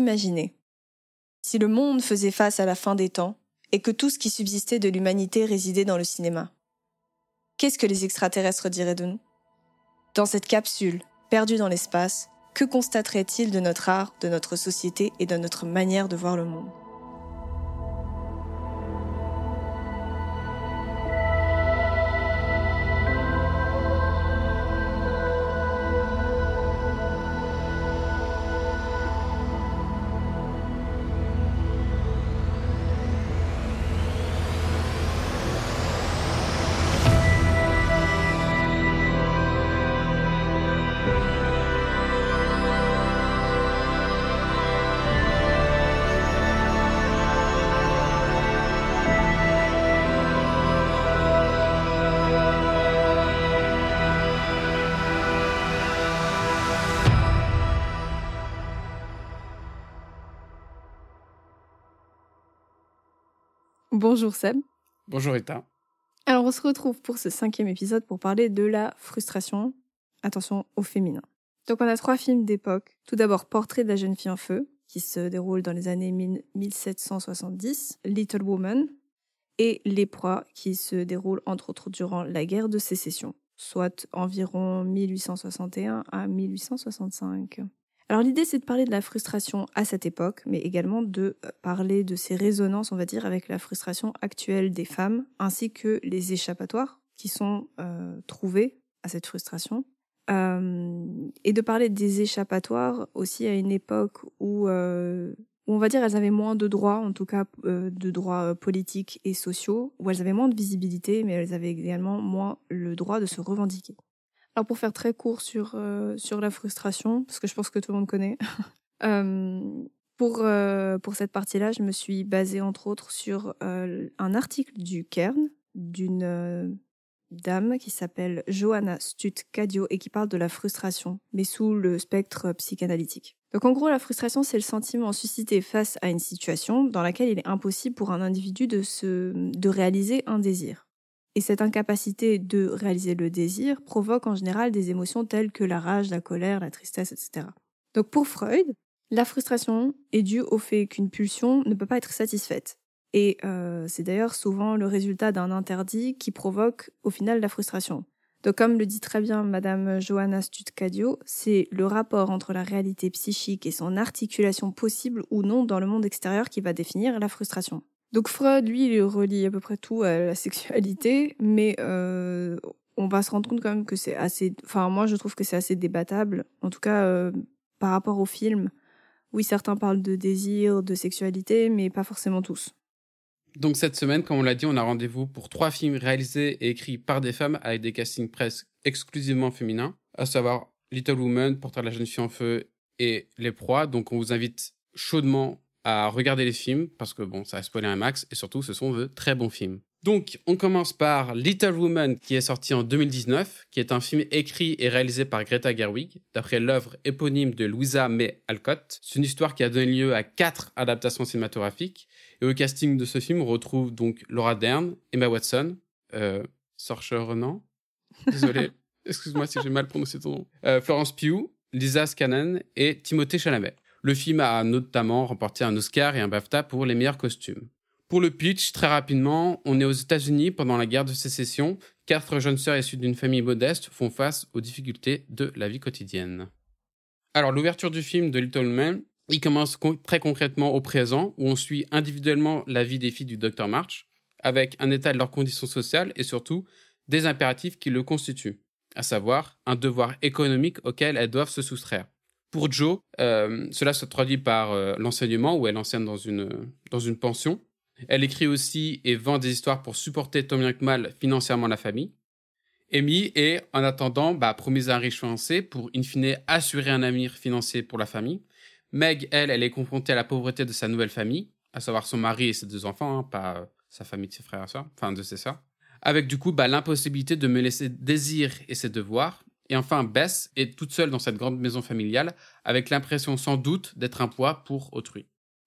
Imaginez. Si le monde faisait face à la fin des temps et que tout ce qui subsistait de l'humanité résidait dans le cinéma. Qu'est-ce que les extraterrestres diraient de nous? Dans cette capsule, perdue dans l'espace, que constateraient-ils de notre art, de notre société et de notre manière de voir le monde? Bonjour Seb. Bonjour Rita. Alors on se retrouve pour ce cinquième épisode pour parler de la frustration, attention au féminin. Donc on a trois films d'époque. Tout d'abord Portrait de la jeune fille en feu, qui se déroule dans les années 1770, Little Woman, et Les Proies, qui se déroule entre autres durant la guerre de sécession, soit environ 1861 à 1865. Alors l'idée, c'est de parler de la frustration à cette époque, mais également de euh, parler de ses résonances, on va dire, avec la frustration actuelle des femmes, ainsi que les échappatoires qui sont euh, trouvés à cette frustration. Euh, et de parler des échappatoires aussi à une époque où, où, on va dire, elles avaient moins de droits, en tout cas de droits politiques et sociaux, où elles avaient moins de visibilité, mais elles avaient également moins le droit de se revendiquer. Alors pour faire très court sur, euh, sur la frustration, parce que je pense que tout le monde connaît, euh, pour, euh, pour cette partie-là, je me suis basée entre autres sur un article du Kern d'une dame qui s'appelle Johanna Stutt-Cadio et qui parle de la frustration, mais sous le spectre psychanalytique. Donc en gros, la frustration, c'est le sentiment suscité face à une situation dans laquelle il est impossible pour un individu de, se, de réaliser un désir. Et cette incapacité de réaliser le désir provoque en général des émotions telles que la rage, la colère, la tristesse, etc. Donc pour Freud, la frustration est due au fait qu'une pulsion ne peut pas être satisfaite. Et euh, c'est d'ailleurs souvent le résultat d'un interdit qui provoque au final la frustration. Donc comme le dit très bien Madame Johanna Stutcadio, c'est le rapport entre la réalité psychique et son articulation possible ou non dans le monde extérieur qui va définir la frustration. Donc Freud, lui, il relie à peu près tout à la sexualité, mais euh, on va se rendre compte quand même que c'est assez... Enfin, moi, je trouve que c'est assez débattable. En tout cas, euh, par rapport au film, oui, certains parlent de désir, de sexualité, mais pas forcément tous. Donc cette semaine, comme on l'a dit, on a rendez-vous pour trois films réalisés et écrits par des femmes avec des castings presque exclusivement féminins, à savoir Little Woman, Portrait de la jeune fille en feu et Les Proies. Donc on vous invite chaudement à regarder les films parce que bon, ça a spoilé un max et surtout ce sont de très bons films. Donc, on commence par Little Woman qui est sorti en 2019, qui est un film écrit et réalisé par Greta Gerwig, d'après l'œuvre éponyme de Louisa May Alcott. C'est une histoire qui a donné lieu à quatre adaptations cinématographiques. Et au casting de ce film, on retrouve donc Laura Dern, Emma Watson, euh, Ronan, désolé, excuse-moi si j'ai mal prononcé ton nom, euh, Florence Pugh, Lisa Scanlon et Timothée Chalamet. Le film a notamment remporté un Oscar et un BAFTA pour les meilleurs costumes. Pour le pitch, très rapidement, on est aux États-Unis pendant la guerre de sécession. Quatre jeunes sœurs issues d'une famille modeste font face aux difficultés de la vie quotidienne. Alors, l'ouverture du film de Little Man, il commence très concrètement au présent, où on suit individuellement la vie des filles du Dr. March, avec un état de leurs conditions sociales et surtout des impératifs qui le constituent, à savoir un devoir économique auquel elles doivent se soustraire. Pour Joe, euh, cela se traduit par euh, l'enseignement, où elle enseigne dans une, dans une pension. Elle écrit aussi et vend des histoires pour supporter tant bien que mal financièrement la famille. Amy est, en attendant, bah, promise à un riche fiancé pour, in fine, assurer un avenir financier pour la famille. Meg, elle, elle est confrontée à la pauvreté de sa nouvelle famille, à savoir son mari et ses deux enfants, hein, pas euh, sa famille de ses frères et sœurs, enfin de ses sœurs. Avec du coup bah, l'impossibilité de me laisser désir et ses devoirs, et enfin, Bess est toute seule dans cette grande maison familiale, avec l'impression sans doute d'être un poids pour autrui.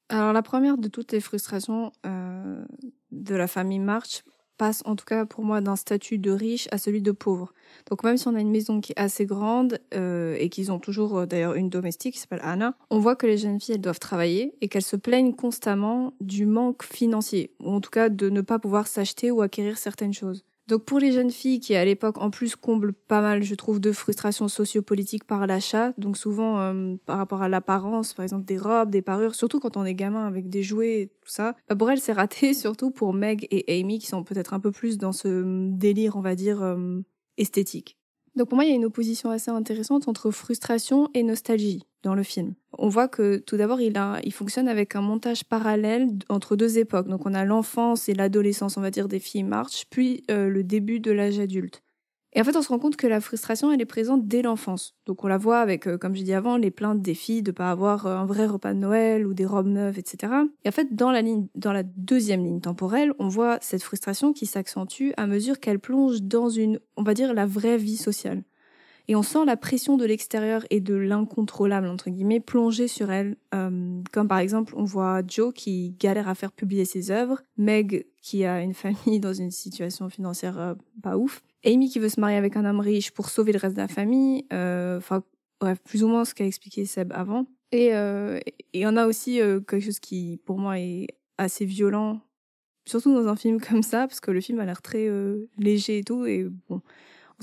Alors la première de toutes les frustrations euh, de la famille March passe en tout cas pour moi d'un statut de riche à celui de pauvre. Donc même si on a une maison qui est assez grande euh, et qu'ils ont toujours euh, d'ailleurs une domestique qui s'appelle Anna, on voit que les jeunes filles elles doivent travailler et qu'elles se plaignent constamment du manque financier ou en tout cas de ne pas pouvoir s'acheter ou acquérir certaines choses. Donc pour les jeunes filles qui à l'époque en plus comblent pas mal, je trouve, de frustrations sociopolitiques par l'achat, donc souvent euh, par rapport à l'apparence, par exemple des robes, des parures, surtout quand on est gamin avec des jouets et tout ça. Bah pour elles c'est raté, surtout pour Meg et Amy qui sont peut-être un peu plus dans ce délire, on va dire, euh, esthétique. Donc pour moi il y a une opposition assez intéressante entre frustration et nostalgie dans le film. On voit que tout d'abord, il, fonctionne avec un montage parallèle entre deux époques. Donc on a l'enfance et l'adolescence, on va dire, des filles March, puis euh, le début de l'âge adulte. Et en fait, on se rend compte que la frustration, elle est présente dès l'enfance. Donc on la voit avec, euh, comme j'ai dit avant, les plaintes des filles de pas avoir euh, un vrai repas de Noël ou des robes neuves, etc. Et en fait, dans la dans la deuxième ligne temporelle, on voit cette frustration qui s'accentue à mesure qu'elle plonge dans une, on va dire, la vraie vie sociale. Et on sent la pression de l'extérieur et de l'incontrôlable, entre guillemets, plonger sur elle. Euh, comme par exemple, on voit Joe qui galère à faire publier ses œuvres, Meg qui a une famille dans une situation financière euh, pas ouf, Amy qui veut se marier avec un homme riche pour sauver le reste de la famille, euh, enfin bref, plus ou moins ce qu'a expliqué Seb avant. Et il on a aussi quelque chose qui, pour moi, est assez violent, surtout dans un film comme ça, parce que le film a l'air très léger et tout, et bon on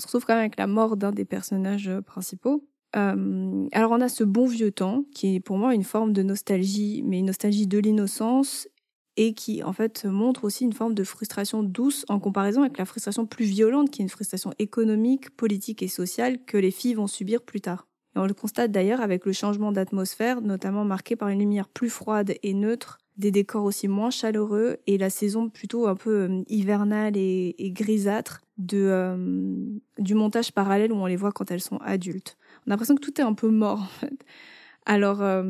se retrouve quand même avec la mort d'un des personnages euh, principaux. Euh, alors on a ce bon vieux temps qui est pour moi une forme de nostalgie, mais une nostalgie de l'innocence et qui en fait montre aussi une forme de frustration douce en comparaison avec la frustration plus violente qui est une frustration économique, politique et sociale que les filles vont subir plus tard. Et on le constate d'ailleurs avec le changement d'atmosphère, notamment marqué par une lumière plus froide et neutre, des décors aussi moins chaleureux et la saison plutôt un peu euh, hivernale et, grisâtre de, euh, du montage parallèle où on les voit quand elles sont adultes. On a l'impression que tout est un peu mort. Alors, euh,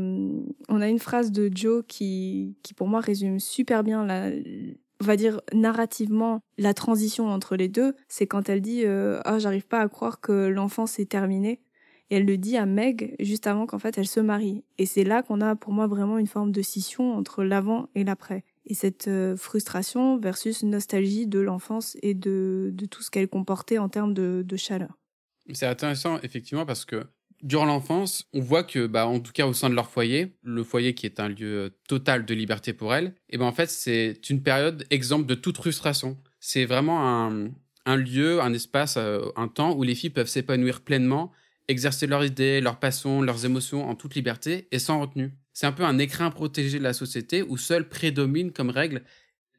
on a une phrase de Joe qui, qui pour moi résume super bien la, on va dire narrativement la transition entre les deux. C'est quand elle dit ah j'arrive pas à croire que l'enfance est terminée et elle le dit à Meg juste avant qu'en fait elle se marie. Et c'est là qu'on a pour moi vraiment une forme de scission entre l'avant et l'après et cette euh, frustration versus nostalgie de l'enfance et de, de, tout ce qu'elle comportait en termes de, de chaleur. C'est intéressant, effectivement, parce que durant l'enfance, on voit que, bah, en tout cas au sein de leur foyer, le foyer qui est un lieu euh, total de liberté pour elles, et ben en fait, c'est une période exemple de toute frustration. C'est vraiment un, un, lieu, un espace, euh, un temps où les filles peuvent s'épanouir pleinement, exercer leurs idées, leurs passions, leurs émotions en toute liberté et sans retenue. C'est un peu un écrin protégé de la société où seul prédomine comme règle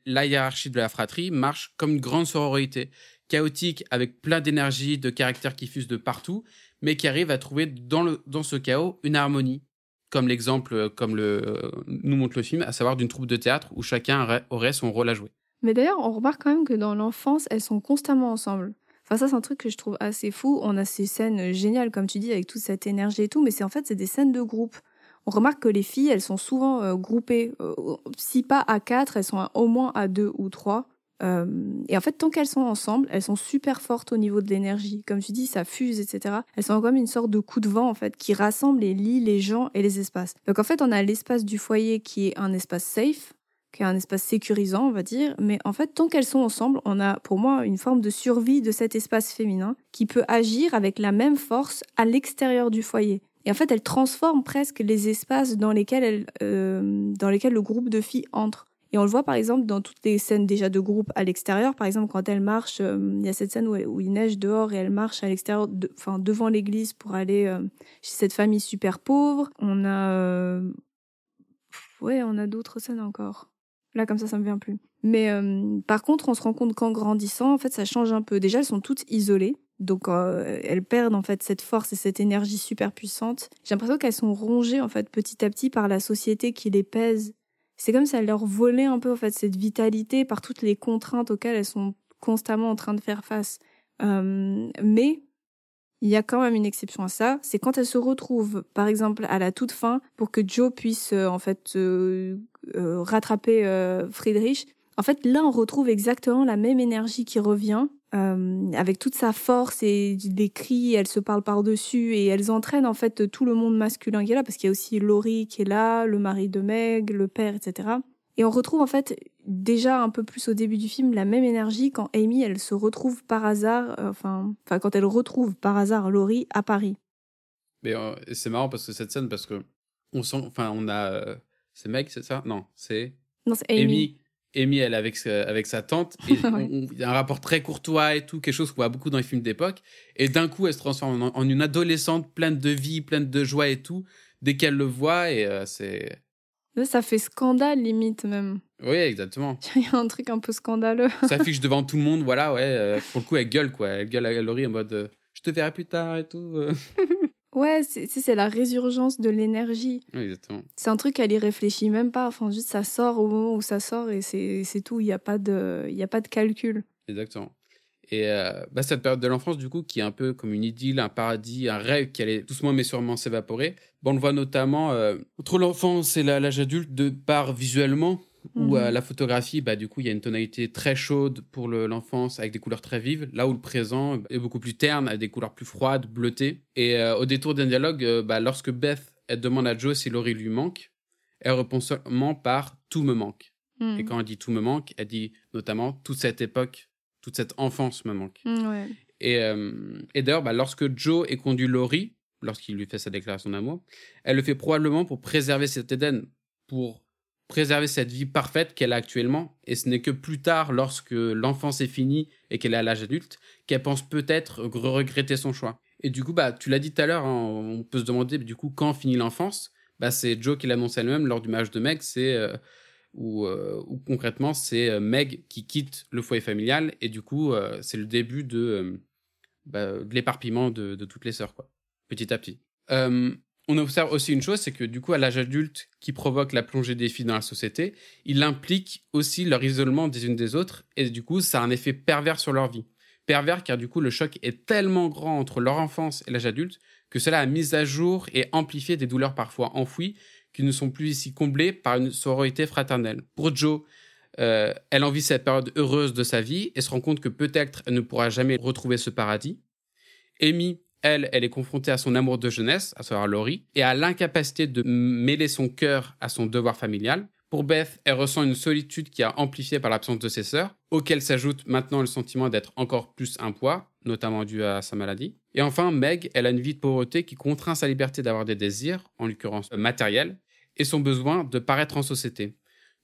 la hiérarchie de la fratrie marche comme une grande sororité, chaotique avec plein d'énergie, de caractères qui fusent de partout, mais qui arrive à trouver dans, le, dans ce chaos une harmonie. Comme l'exemple, comme le, nous montre le film, à savoir d'une troupe de théâtre où chacun aurait son rôle à jouer. Mais d'ailleurs, on remarque quand même que dans l'enfance, elles sont constamment ensemble. Enfin, ça, c'est un truc que je trouve assez fou. On a ces scènes géniales, comme tu dis, avec toute cette énergie et tout, mais c'est en fait, c'est des scènes de groupe on remarque que les filles, elles sont souvent euh, groupées, euh, si pas à quatre, elles sont au moins à deux ou trois. Euh, et en fait, tant qu'elles sont ensemble, elles sont super fortes au niveau de l'énergie. Comme tu dis, ça fuse, etc. Elles sont comme une sorte de coup de vent, en fait, qui rassemble et lie les gens et les espaces. Donc en fait, on a l'espace du foyer qui est un espace safe, qui est un espace sécurisant, on va dire. Mais en fait, tant qu'elles sont ensemble, on a pour moi une forme de survie de cet espace féminin qui peut agir avec la même force à l'extérieur du foyer. Et en fait, elle transforme presque les espaces dans lesquels, elle, euh, dans lesquels le groupe de filles entre. Et on le voit par exemple dans toutes les scènes déjà de groupe à l'extérieur. Par exemple, quand elle marche, euh, il y a cette scène où, il neige dehors et elle marche à l'extérieur, enfin devant l'église pour aller euh, chez cette famille super pauvre. On a, euh, ouais, on a d'autres scènes encore. Là, comme ça, ça me vient plus. Mais par contre, on se rend compte qu'en grandissant, en fait, ça change un peu. Déjà, elles sont toutes isolées. Donc euh, elles perdent en fait cette force et cette énergie super puissante. J'ai l'impression qu'elles sont rongées en fait petit à petit par la société qui les pèse. C'est comme si elles leur volaient un peu en fait cette vitalité par toutes les contraintes auxquelles elles sont constamment en train de faire face. Euh, mais il y a quand même une exception à ça, c'est quand elles se retrouvent, par exemple, à la toute fin, pour que Joe puisse euh, en fait euh, rattraper Friedrich. En fait, là, on retrouve exactement la même énergie qui revient, euh, avec toute sa force et des cris, elles se parlent par-dessus et elles entraînent en fait tout le monde masculin qui est là, parce qu'il y a aussi Laurie qui est là, le mari de Meg, le père, etc. Et on retrouve en fait déjà un peu plus au début du film la même énergie quand Amy elle se retrouve par hasard, euh, enfin, enfin quand elle retrouve par hasard Laurie à Paris. Mais euh, c'est marrant parce que cette scène, parce que on sent, enfin, on a, euh, c'est Meg, c'est ça? Non, c'est. Non, c'est Amy. Amy. Amy, elle avec sa, avec sa tante. Et il y a un rapport très courtois et tout, quelque chose qu'on voit beaucoup dans les films d'époque. Et d'un coup, elle se transforme en, en une adolescente pleine de vie, pleine de joie et tout, dès qu'elle le voit. Et euh, c'est. Ça fait scandale limite même. Oui, exactement. Il y a un truc un peu scandaleux. Ça affiche devant tout le monde, voilà, ouais. euh, pour le coup, elle gueule, quoi. Elle gueule à Laurie en mode euh, Je te verrai plus tard et tout. Ouais, c'est la résurgence de l'énergie. Oui, exactement. C'est un truc qu'elle y réfléchit même pas. Enfin, juste ça sort au moment où ça sort et c'est c'est tout. Il n'y a, pas de- y a pas de calcul. Exactement. Et euh, bah, cette période de l'enfance, du coup, qui est un peu comme une idylle, un paradis, un rêve qui allait doucement mais sûrement s'évaporer. Bon, on le voit notamment euh, entre l'enfance et l'âge adulte, de part visuellement, où Mhm. euh, la photographie, bah, du coup, il y a une tonalité très chaude pour le- l'enfance, avec des couleurs très vives, là où le présent est beaucoup plus terne, avec des couleurs plus froides, bleutées. Et euh, au détour d'un dialogue, euh, bah, lorsque Beth elle demande à Joe si Laurie lui manque, elle répond seulement par « tout me manque ». Mm. Et quand elle dit tout me manque, elle dit notamment toute cette époque, toute cette enfance me manque. Ouais. Et, euh, et d'ailleurs, bah, lorsque Joe est conduit Laurie, lorsqu'il lui fait sa déclaration d'amour, elle le fait probablement pour préserver cet Éden, pour préserver cette vie parfaite qu'elle a actuellement. Et ce n'est que plus tard, lorsque l'enfance est finie et qu'elle est à l'âge adulte, qu'elle pense peut-être re- regretter son choix. Et du coup, bah, tu l'as dit tout à l'heure, hein, on peut se demander du coup quand finit l'enfance. Bah, c'est Joe qui l'annonce elle-même lors du mariage de Meg, c'est euh, où, euh, concrètement c'est euh, Meg qui quitte le foyer familial et du coup euh, c'est le début de, bah, de l'éparpillement de, de toutes les sœurs quoi, petit à petit. On observe aussi une chose, c'est que du coup à l'âge adulte qui provoque la plongée des filles dans la société, il implique aussi leur isolement des unes des autres et du coup ça a un effet pervers sur leur vie. Pervers car du coup le choc est tellement grand entre leur enfance et l'âge adulte que cela a mis à jour et amplifié des douleurs parfois enfouies qui ne sont plus ici comblées par une sororité fraternelle. Pour Joe, euh, elle envie cette période heureuse de sa vie et se rend compte que peut-être elle ne pourra jamais retrouver ce paradis. Amy, elle, elle est confrontée à son amour de jeunesse, à savoir Laurie, et à l'incapacité de mêler son cœur à son devoir familial. Pour Beth, elle ressent une solitude qui a amplifié par l'absence de ses sœurs, auquel s'ajoute maintenant le sentiment d'être encore plus un poids, notamment dû à sa maladie. Et enfin, Meg, elle a une vie de pauvreté qui contraint sa liberté d'avoir des désirs, en l'occurrence euh, matériels, et son besoin de paraître en société.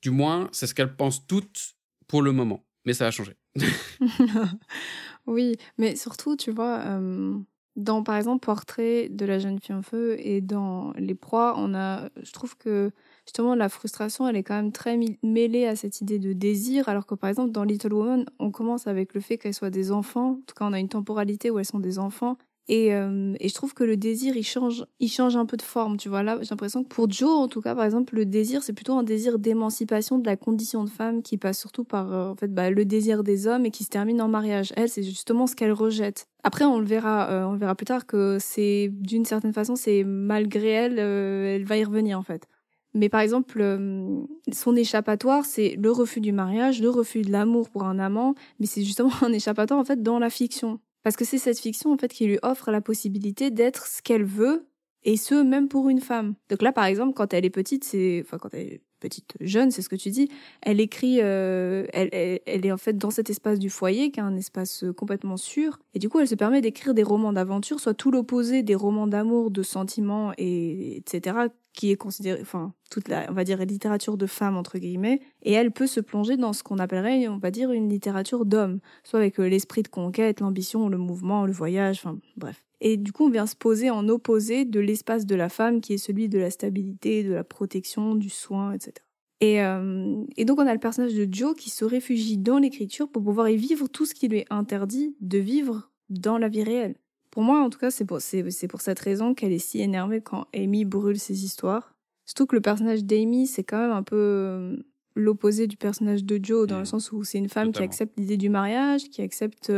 Du moins, c'est ce qu'elle pense toutes pour le moment. Mais ça va changer. oui, mais surtout, tu vois, euh, dans par exemple Portrait de la jeune fille en feu et dans Les proies, on a, je trouve que justement la frustration, elle est quand même très mêlée à cette idée de désir, alors que par exemple dans Little Woman, on commence avec le fait qu'elles soient des enfants. En tout cas, on a une temporalité où elles sont des enfants. Et, euh, et je trouve que le désir, il change, il change un peu de forme, tu vois. Là, j'ai l'impression que pour Joe, en tout cas, par exemple, le désir, c'est plutôt un désir d'émancipation de la condition de femme qui passe surtout par euh, en fait, bah, le désir des hommes et qui se termine en mariage. Elle, c'est justement ce qu'elle rejette. Après, on le verra, euh, on le verra plus tard que c'est d'une certaine façon, c'est malgré elle, euh, elle va y revenir en fait. Mais par exemple, euh, son échappatoire, c'est le refus du mariage, le refus de l'amour pour un amant, mais c'est justement un échappatoire en fait dans la fiction. Parce que c'est cette fiction en fait qui lui offre la possibilité d'être ce qu'elle veut et ce même pour une femme. Donc là par exemple quand elle est petite, c'est enfin quand elle est petite jeune, c'est ce que tu dis, elle écrit euh, elle, elle, elle est en fait dans cet espace du foyer qui est un espace euh, complètement sûr et du coup elle se permet d'écrire des romans d'aventure, soit tout l'opposé des romans d'amour, de sentiments et etc qui est considérée, enfin, toute la, on va dire, littérature de femme, entre guillemets, et elle peut se plonger dans ce qu'on appellerait, on va dire, une littérature d'homme, soit avec euh, l'esprit de conquête, l'ambition, le mouvement, le voyage, enfin, bref. Et du coup, on vient se poser en opposé de l'espace de la femme, qui est celui de la stabilité, de la protection, du soin, etc. Et, euh, et donc, on a le personnage de Joe qui se réfugie dans l'écriture pour pouvoir y vivre tout ce qui lui est interdit de vivre dans la vie réelle. Pour moi, en tout cas, c'est pour, c'est, c'est pour cette raison qu'elle est si énervée quand Amy brûle ses histoires. Surtout que le personnage d'Amy, c'est quand même un peu euh, l'opposé du personnage de Joe, dans Mmh. le sens où c'est une femme Totalement. qui accepte l'idée du mariage, qui accepte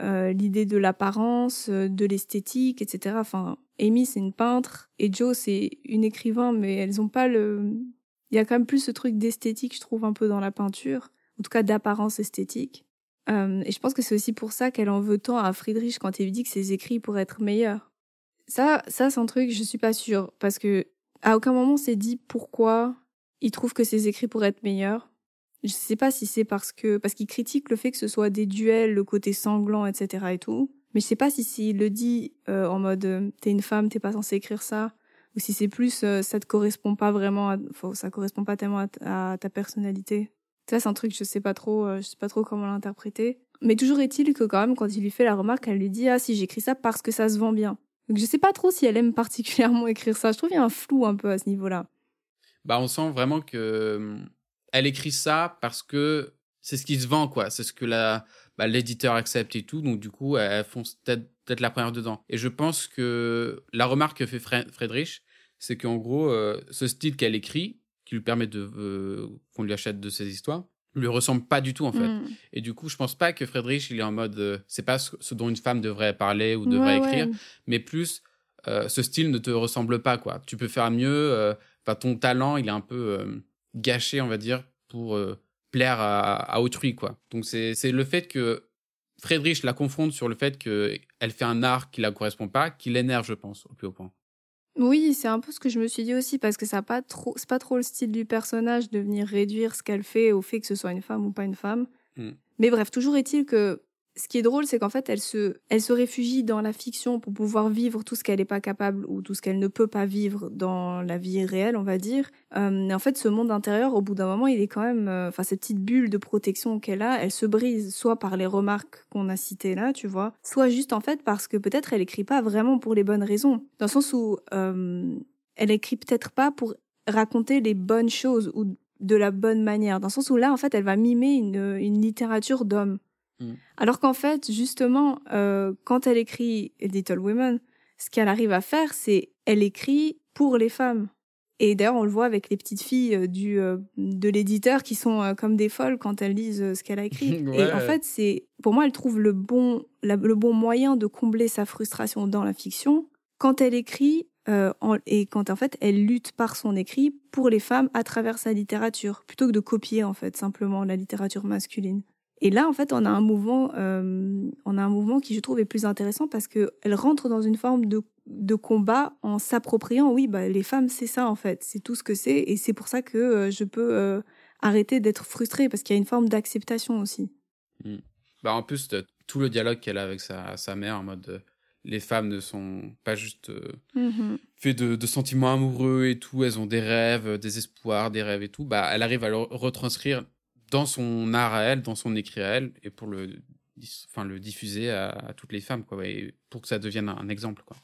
euh, l'idée de l'apparence, euh, de l'esthétique, etc. Enfin, Amy, c'est une peintre, et Joe, c'est une écrivain, mais elles ont pas le... Il y a quand même plus ce truc d'esthétique, je trouve, un peu dans la peinture, en tout cas d'apparence esthétique. Euh, et je pense que c'est aussi pour ça qu'elle en veut tant à Friedrich quand il dit que ses écrits pourraient être meilleurs. Ça, ça c'est un truc, je suis pas sûre, parce que à aucun moment c'est dit pourquoi il trouve que ses écrits pourraient être meilleurs. Je sais pas si c'est parce que parce qu'il critique le fait que ce soit des duels, le côté sanglant, etc. et tout. Mais je sais pas si s'il le dit euh, en mode euh, t'es une femme, t'es pas censé écrire ça, ou si c'est plus euh, ça te correspond pas vraiment, à, ça correspond pas tellement à, ta personnalité. Ça c'est un truc je sais pas trop, je sais pas trop comment l'interpréter. Mais toujours est-il que quand même quand il lui fait la remarque, elle lui dit ah si j'écris ça parce que ça se vend bien. Donc je sais pas trop si elle aime particulièrement écrire ça. Je trouve qu'il y a un flou un peu à ce niveau-là. Bah on sent vraiment que elle écrit ça parce que c'est ce qui se vend, quoi. C'est ce que la, bah, l'éditeur accepte et tout. Donc, du coup, elle fonce peut-être la première dedans. Et je pense que la remarque que fait Friedrich, c'est qu'en gros, euh, ce style qu'elle écrit, qui lui permet de euh, qu'on lui achète de ses histoires, lui ressemble pas du tout en fait. Mm. Et du coup, je pense pas que Friedrich il est en mode euh, c'est pas ce, dont une femme devrait parler ou devrait écrire, mais plus ce style ne te ressemble pas quoi. Tu peux faire mieux. Enfin, ton talent il est un peu gâché, on va dire, pour euh, plaire à, autrui, quoi. Donc c'est le fait que Friedrich la confronte sur le fait qu'elle fait un art qui la correspond pas, qui l'énerve, je pense, au plus haut point. Oui, c'est un peu ce que je me suis dit aussi parce que ça pas trop, c'est pas trop le style du personnage de venir réduire ce qu'elle fait au fait que ce soit une femme ou pas une femme. Hmm. Mais bref, toujours est-il que ce qui est drôle, c'est qu'en fait, elle se, elle se réfugie dans la fiction pour pouvoir vivre tout ce qu'elle n'est pas capable ou tout ce qu'elle ne peut pas vivre dans la vie réelle, on va dire. Euh, et en fait, ce monde intérieur, au bout d'un moment, il est quand même, euh, enfin, cette petite bulle de protection qu'elle a, elle se brise soit par les remarques qu'on a citées là, tu vois, soit juste en fait parce que peut-être elle écrit pas vraiment pour les bonnes raisons, dans le sens où euh, elle écrit peut-être pas pour raconter les bonnes choses ou de la bonne manière, dans le sens où là, en fait, elle va mimer une, une littérature d'hommes. Mm. Alors qu'en fait, justement, euh, quand elle écrit Little Women, ce qu'elle arrive à faire, c'est elle écrit pour les femmes. Et d'ailleurs, on le voit avec les petites filles euh, du euh, de l'éditeur qui sont comme des folles quand elles lisent ce qu'elle a écrit. Et en fait, c'est pour moi, elle trouve le bon le bon moyen de combler sa frustration dans la fiction quand elle écrit et quand en fait elle lutte par son écrit pour les femmes à travers sa littérature plutôt que de copier en fait simplement la littérature masculine. Et là, en fait, on a un mouvement, euh, on a un mouvement qui, je trouve, est plus intéressant parce que elle rentre dans une forme de, de combat en s'appropriant. Oui, bah, les femmes, c'est ça, en fait. C'est tout ce que c'est. Et c'est pour ça que euh, je peux euh, arrêter d'être frustrée parce qu'il y a une forme d'acceptation aussi. Hmm. Bah, en plus, tout le dialogue qu'elle a avec sa, sa mère en mode les femmes ne sont pas juste mmh faites de, de, sentiments amoureux et tout, elles ont des rêves, des espoirs, des rêves et tout. Bah, elle arrive à le retranscrire dans son art à elle, dans son écrit à elle, et pour le, enfin, le diffuser à, toutes les femmes, quoi, et pour que ça devienne un, exemple. Quoi.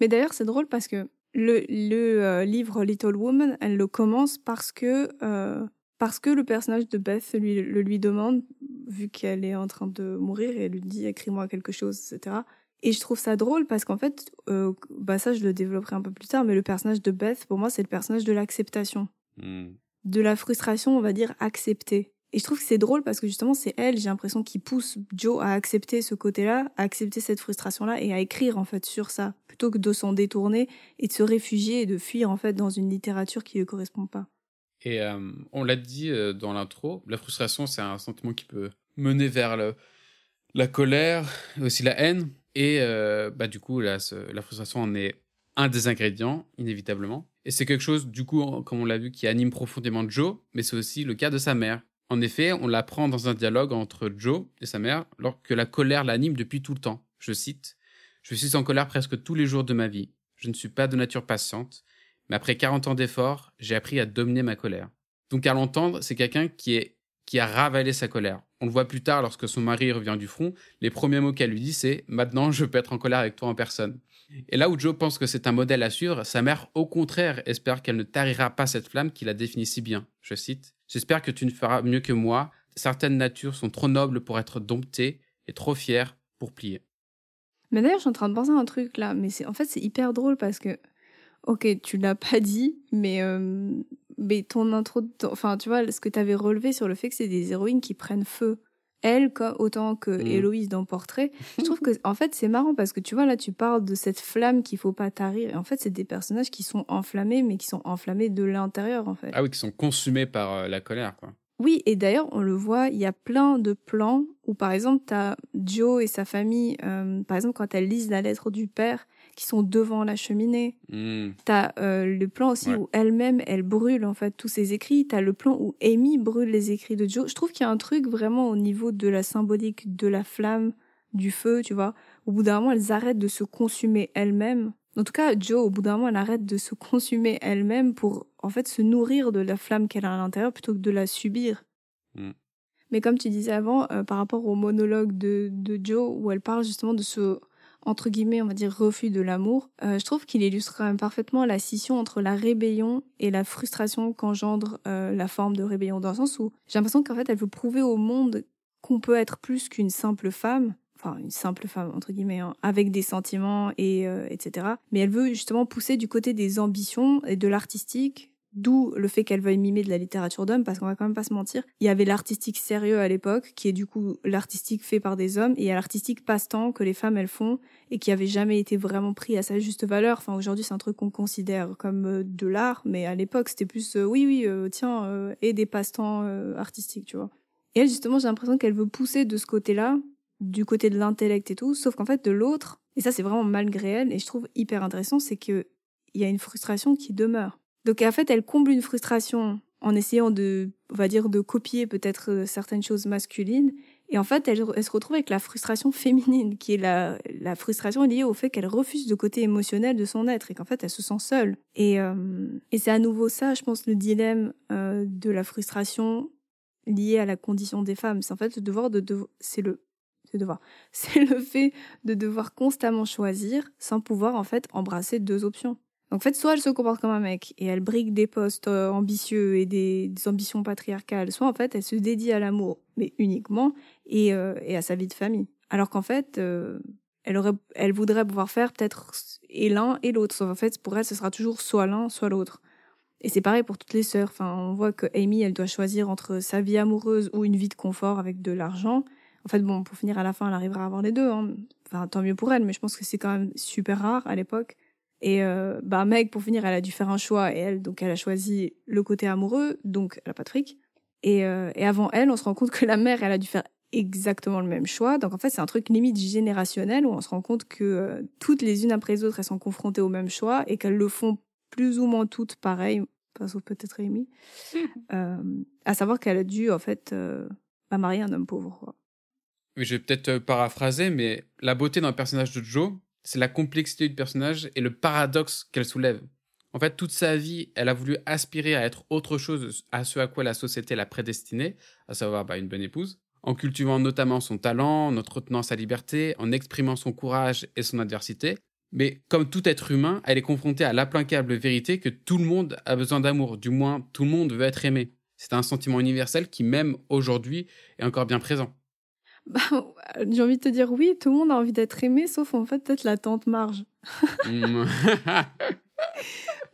Mais d'ailleurs, c'est drôle parce que le, le euh, livre Little Woman, elle le commence parce que, euh, parce que le personnage de Beth lui, le lui demande, vu qu'elle est en train de mourir, et elle lui dit écris-moi quelque chose, etc. Et je trouve ça drôle parce qu'en fait, euh, bah ça je le développerai un peu plus tard, mais le personnage de Beth, pour moi, c'est le personnage de l'acceptation. Hmm de la frustration, on va dire, acceptée. Et je trouve que c'est drôle parce que justement, c'est elle, j'ai l'impression, qui pousse Joe à accepter ce côté-là, à accepter cette frustration-là et à écrire, en fait, sur ça, plutôt que de s'en détourner et de se réfugier et de fuir, en fait, dans une littérature qui ne correspond pas. Et euh, on l'a dit euh, dans l'intro, la frustration, c'est un sentiment qui peut mener vers la colère, aussi la haine. Et euh, bah, du coup, la frustration en est un des ingrédients, inévitablement. Et c'est quelque chose, du coup, comme on l'a vu, qui anime profondément Joe, mais c'est aussi le cas de sa mère. En effet, on l'apprend dans un dialogue entre Joe et sa mère, alors que la colère l'anime depuis tout le temps. Je cite Je suis en colère presque tous les jours de ma vie. Je ne suis pas de nature patiente, mais après 40 ans d'efforts, j'ai appris à dominer ma colère. Donc à l'entendre, c'est quelqu'un qui est qui a ravalé sa colère. On le voit plus tard lorsque son mari revient du front, les premiers mots qu'elle lui dit c'est Maintenant je peux être en colère avec toi en personne. Et là où Joe pense que c'est un modèle à suivre, sa mère, au contraire, espère qu'elle ne tarira pas cette flamme qui la définit si bien. Je cite J'espère que tu ne feras mieux que moi. Certaines natures sont trop nobles pour être domptées et trop fières pour plier. Mais d'ailleurs, je suis en train de penser à un truc là, mais c'est en fait c'est hyper drôle parce que, ok, tu l'as pas dit, mais euh, mais ton intro, enfin tu vois, ce que tu avais relevé sur le fait que c'est des héroïnes qui prennent feu elle autant que mm. Héloïse dans Portrait. Je trouve que en fait c'est marrant parce que tu vois là tu parles de cette flamme qu'il faut pas tarir et en fait c'est des personnages qui sont enflammés mais qui sont enflammés de l'intérieur en fait. Ah oui, qui sont consumés par euh, la colère quoi. Oui, et d'ailleurs, on le voit, il y a plein de plans où, par exemple, tu as Joe et sa famille, euh, par exemple, quand elles lisent la lettre du père, qui sont devant la cheminée. Hmm. T'as euh, le plan aussi Ouais. où elle-même, elle brûle en fait tous ses écrits. T'as le plan où Amy brûle les écrits de Joe. Je trouve qu'il y a un truc vraiment au niveau de la symbolique de la flamme, du feu, tu vois. Au bout d'un moment, elles arrêtent de se consumer elles-mêmes. En tout cas, Joe, au bout d'un moment, elle arrête de se consumer elle-même pour en fait se nourrir de la flamme qu'elle a à l'intérieur plutôt que de la subir. Mm. Mais comme tu disais avant, euh, par rapport au monologue de, de Joe, où elle parle justement de ce, entre guillemets, on va dire, refus de l'amour, euh, je trouve qu'il illustre quand même parfaitement la scission entre la rébellion et la frustration qu'engendre euh, la forme de rébellion, dans le sens où j'ai l'impression qu'en fait, elle veut prouver au monde qu'on peut être plus qu'une simple femme, enfin une simple femme entre guillemets, hein, avec des sentiments et euh, etc. Mais elle veut justement pousser du côté des ambitions et de l'artistique. D'où le fait qu'elle veuille mimer de la littérature d'hommes, parce qu'on va quand même pas se mentir. Il y avait l'artistique sérieux à l'époque, qui est du coup l'artistique fait par des hommes, et il y a l'artistique passe-temps que les femmes elles font, et qui avait jamais été vraiment pris à sa juste valeur. Enfin, aujourd'hui, c'est un truc qu'on considère comme euh, de l'art, mais à l'époque, c'était plus, euh, oui, oui, euh, tiens, et des passe-temps artistiques, tu vois. Et elle, justement, j'ai l'impression qu'elle veut pousser de ce côté-là, du côté de l'intellect et tout, sauf qu'en fait, de l'autre, et ça, c'est vraiment malgré elle, et je trouve hyper intéressant, c'est que il y a une frustration qui demeure. Donc, en fait, elle comble une frustration en essayant de, on va dire, de copier peut-être euh, certaines choses masculines. Et en fait, elle, se retrouve avec la frustration féminine, qui est la, la frustration liée au fait qu'elle refuse le côté émotionnel de son être et qu'en fait, elle se sent seule. Et, euh, et c'est à nouveau ça, je pense, le dilemme euh, de la frustration liée à la condition des femmes. C'est en fait le devoir de, de c'est le, c'est devoir, c'est le fait de devoir constamment choisir sans pouvoir en fait embrasser deux options. Donc en fait, soit elle se comporte comme un mec et elle brigue des postes euh, ambitieux et des, ambitions patriarcales, soit en fait elle se dédie à l'amour, mais uniquement, et, euh, et à sa vie de famille. Alors qu'en fait, euh, elle, aurait, elle voudrait pouvoir faire peut-être et l'un et l'autre. En fait, pour elle, ce sera toujours soit l'un, soit l'autre. Et c'est pareil pour toutes les sœurs. Enfin, on voit que Amy, elle doit choisir entre sa vie amoureuse ou une vie de confort avec de l'argent. En fait, bon, pour finir à la fin, elle arrivera à avoir les deux. Hein. Enfin, tant mieux pour elle, mais je pense que c'est quand même super rare à l'époque. Et euh, bah Meg, pour finir, elle a dû faire un choix et elle, donc elle a choisi le côté amoureux, donc elle a pas de fric. Et, euh, et avant elle, on se rend compte que la mère, elle a dû faire exactement le même choix. Donc en fait, c'est un truc limite générationnel où on se rend compte que euh, toutes les unes après les autres, elles sont confrontées au même choix et qu'elles le font plus ou moins toutes pareil, pas sauf peut-être Amy. euh, à savoir qu'elle a dû en fait euh, bah, marier un homme pauvre. Quoi. Oui, je vais peut-être paraphraser, mais la beauté dans le personnage de Joe, c'est la complexité du personnage et le paradoxe qu'elle soulève. En fait, toute sa vie, elle a voulu aspirer à être autre chose à ce à quoi la société l'a prédestinée, à savoir bah, une bonne épouse, en cultivant notamment son talent, en entretenant sa liberté, en exprimant son courage et son adversité. Mais comme tout être humain, elle est confrontée à l'implacable vérité que tout le monde a besoin d'amour, du moins tout le monde veut être aimé. C'est un sentiment universel qui, même aujourd'hui, est encore bien présent. Bah, j'ai envie de te dire oui, tout le monde a envie d'être aimé, sauf en fait peut-être la tante Marge. Mm.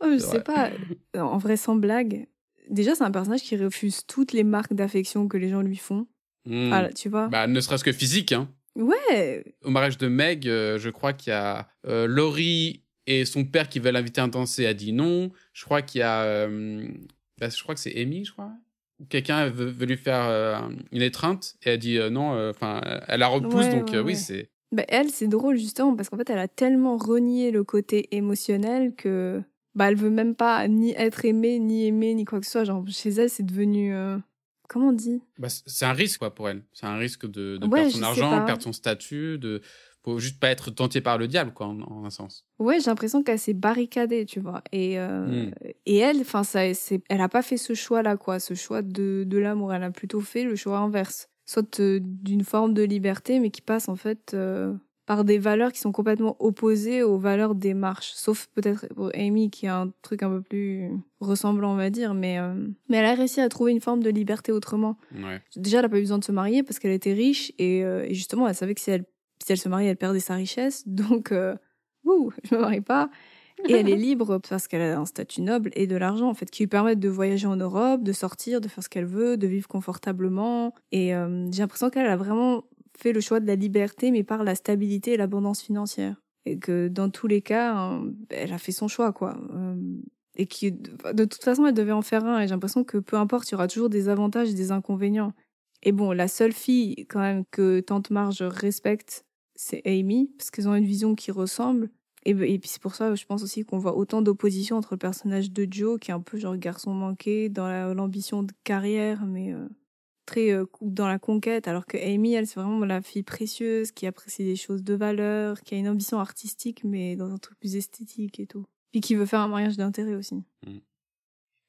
Oh, je sais pas, en vrai sans blague. Déjà, c'est un personnage qui refuse toutes les marques d'affection que les gens lui font. Mm. Tu vois. Bah, ne serait-ce que physique. Hein. Ouais, Au mariage de Meg, euh, je crois qu'il y a euh, Laurie et son père qui veulent l'inviter à danser, a dit non. Je crois qu'il y a. euh, bah, je crois que c'est Amy, je crois. Quelqu'un veut, veut lui faire euh, une étreinte et elle dit euh, non. Enfin, elle la repousse, Ouais, donc ouais, euh, oui, ouais. c'est. Bah, elle, c'est drôle justement parce qu'en fait, elle a tellement renié le côté émotionnel que bah, elle veut même pas ni être aimée, ni aimer, ni quoi que ce soit. Genre, chez elle, c'est devenu. euh, Comment on dit? Bah, c'est un risque quoi pour elle. C'est un risque de, de perdre son argent, perdre son statut, de faut juste pas être tenté par le diable quoi en, en un sens. Ouais, j'ai l'impression qu'elle s'est barricadée, tu vois. Et, euh, Mm. et elle, enfin, ça, elle a pas fait ce choix-là, quoi, ce choix de, de l'amour. Elle a plutôt fait le choix inverse. Soit euh, d'une forme de liberté, mais qui passe, en fait, euh, par des valeurs qui sont complètement opposées aux valeurs des marches. Sauf peut-être pour Amy, qui a un truc un peu plus ressemblant, on va dire. Mais, euh, mais elle a réussi à trouver une forme de liberté autrement. Ouais. Déjà, elle n'a pas eu besoin de se marier parce qu'elle était riche et, euh, et justement, elle savait que si elle, si elle se mariait, elle perdait sa richesse. Donc, euh, ouh, je me marie pas. Et elle est libre parce qu'elle a un statut noble et de l'argent, en fait, qui lui permettent de voyager en Europe, de sortir, de faire ce qu'elle veut, de vivre confortablement. Et euh, j'ai l'impression qu'elle a vraiment fait le choix de la liberté, mais par la stabilité et l'abondance financière. Et que dans tous les cas, hein, elle a fait son choix, quoi. Euh, et qui, de toute façon, elle devait en faire un. Et j'ai l'impression que peu importe, il y aura toujours des avantages et des inconvénients. Et bon, la seule fille, quand même, que Tante Marge respecte, c'est Amy, parce qu'elles ont une vision qui ressemble. Et, et puis c'est pour ça, je pense aussi qu'on voit autant d'opposition entre le personnage de Joe, qui est un peu genre garçon manqué, dans l'ambition de carrière, mais euh, très euh, dans la conquête, alors que Amy, elle, c'est vraiment la fille précieuse, qui apprécie des choses de valeur, qui a une ambition artistique, mais dans un truc plus esthétique et tout. Puis qui veut faire un mariage d'intérêt aussi. Mm.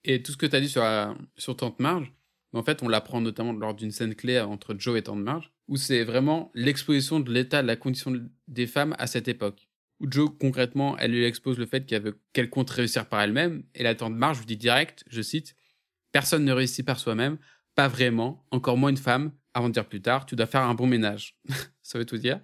Et tout ce que tu as dit sur, sur Tante Marge, en fait, on l'apprend notamment lors d'une scène clé entre Joe et Tante Marge, où c'est vraiment l'exposition de l'état de la condition des femmes à cette époque. Où Joe, concrètement, elle lui expose le fait qu'elle compte réussir par elle-même, et la Tante Marge lui dit direct, je cite, Personne ne réussit par soi-même, pas vraiment, encore moins une femme, avant de dire plus tard, tu dois faire un bon ménage. ça veut tout dire.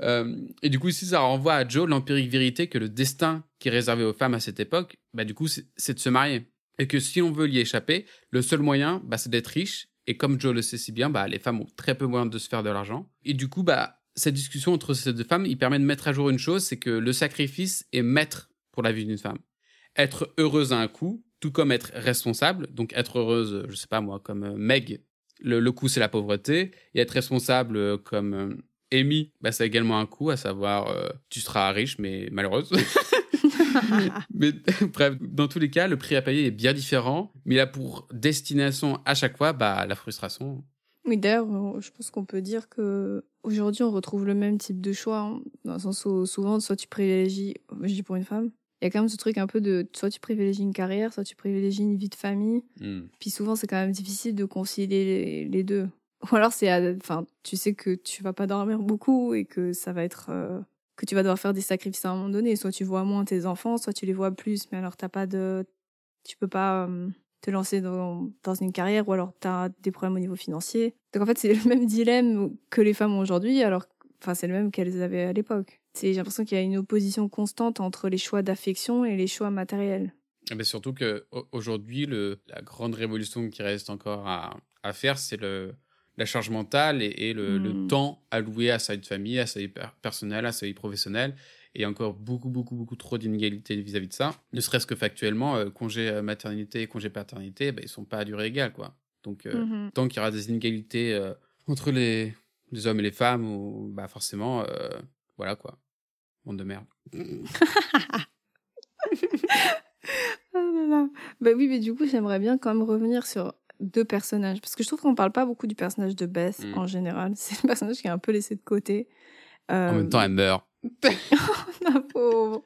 Euh, et du coup, ici, ça renvoie à Joe l'empirique vérité que le destin qui est réservé aux femmes à cette époque, bah, du coup, c'est de se marier. Et que si on veut y échapper, le seul moyen, bah, c'est d'être riche. Et comme Joe le sait si bien, bah, les femmes ont très peu moyen de se faire de l'argent. Et du coup, bah, cette discussion entre ces deux femmes, il permet de mettre à jour une chose, c'est que le sacrifice est maître pour la vie d'une femme. Être heureuse à un coup, tout comme être responsable, donc être heureuse, je sais pas moi, comme euh, Meg, le, le coût c'est la pauvreté, et être responsable euh, comme euh, Amy, bah, c'est également un coût, à savoir tu seras riche mais malheureuse. mais bref, dans tous les cas, le prix à payer est bien différent, mais il a pour destination à chaque fois bah, la frustration. Oui, d'ailleurs, je pense qu'on peut dire que aujourd'hui on retrouve le même type de choix, hein, dans le sens où souvent, soit tu privilégies, je dis pour une femme, il y a quand même ce truc un peu de soit tu privilégies une carrière, soit tu privilégies une vie de famille. Hmm. Puis souvent, c'est quand même difficile de concilier les, deux. Ou alors, c'est, enfin, tu sais que tu vas pas dormir beaucoup et que ça va être, euh, que tu vas devoir faire des sacrifices à un moment donné. Soit tu vois moins tes enfants, soit tu les vois plus, mais alors t'as pas de, tu peux pas euh, te lancer dans, une carrière ou alors tu as des problèmes au niveau financier. Donc en fait, c'est le même dilemme que les femmes ont aujourd'hui, alors, enfin, c'est le même qu'elles avaient à l'époque. J'ai l'impression qu'il y a une opposition constante entre les choix d'affection et les choix matériels. Mais ah, surtout qu'aujourd'hui, la grande révolution qui reste encore à, à faire, c'est la charge mentale et, le, hmm. temps alloué à sa vie de famille, à sa vie personnelle, à sa vie professionnelle. Et encore beaucoup, beaucoup, beaucoup trop d'inégalités vis-à-vis de ça. Ne serait-ce que factuellement, euh, congé euh, maternité et congé paternité, bah, ils sont pas à durée égale. Quoi. Donc, euh, hmm. tant qu'il y aura des inégalités entre les, les, hommes et les femmes, ou, bah, forcément, voilà quoi. Monde de merde. oh Bah oui, mais du coup, j'aimerais bien quand même revenir sur deux personnages. Parce que je trouve qu'on parle pas beaucoup du personnage de Beth hmm. en général. C'est un personnage qui est un peu laissé de côté. En même temps, elle meurt. La pauvre.